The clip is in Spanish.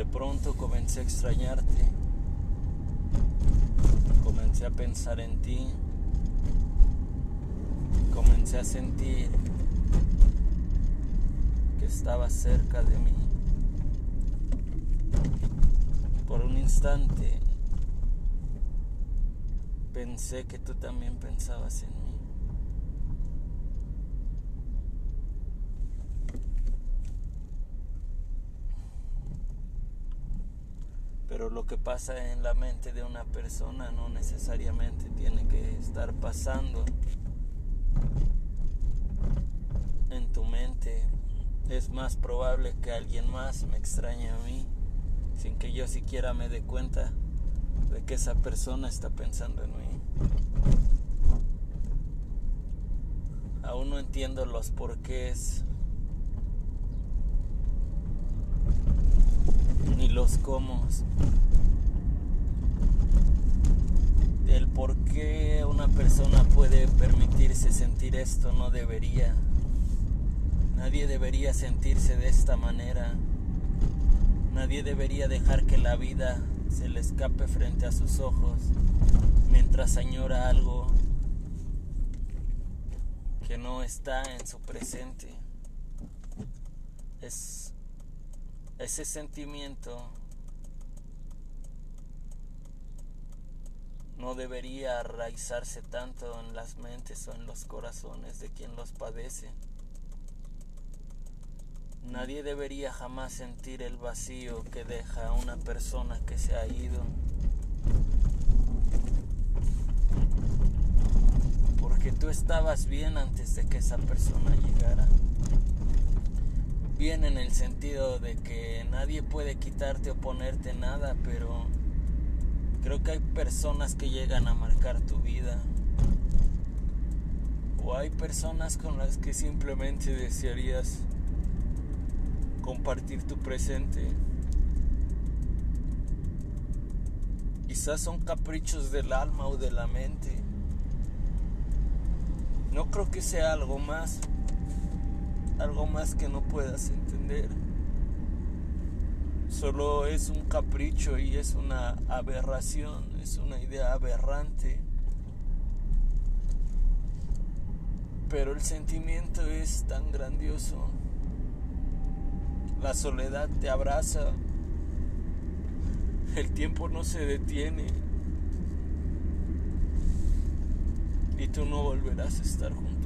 De pronto comencé a extrañarte, comencé a pensar en ti, comencé a sentir que estabas cerca de mí. Por un instante pensé que tú también pensabas en mí. Pero lo que pasa en la mente de una persona no necesariamente tiene que estar pasando en tu mente. Es más probable que alguien más me extrañe a mí sin que yo siquiera me dé cuenta de que esa persona está pensando en mí. Aún no entiendo los porqués los cómo. El por qué una persona puede permitirse sentir esto no debería. Nadie debería sentirse de esta manera. Nadie debería dejar que la vida se le escape frente a sus ojos mientras añora algo que no está en su presente. Es ese sentimiento no debería arraizarse tanto en las mentes o en los corazones de quien los padece. Nadie debería jamás sentir el vacío que deja a una persona que se ha ido. Porque tú estabas bien antes de que esa persona llegara bien en el sentido de que nadie puede quitarte o ponerte nada, pero creo que hay personas que llegan a marcar tu vida. O hay personas con las que simplemente desearías compartir tu presente. Quizás son caprichos del alma o de la mente. No creo que sea algo más algo más que no puedas entender. Solo es un capricho y es una aberración, es una idea aberrante. Pero el sentimiento es tan grandioso. La soledad te abraza. El tiempo no se detiene. Y tú no volverás a estar junto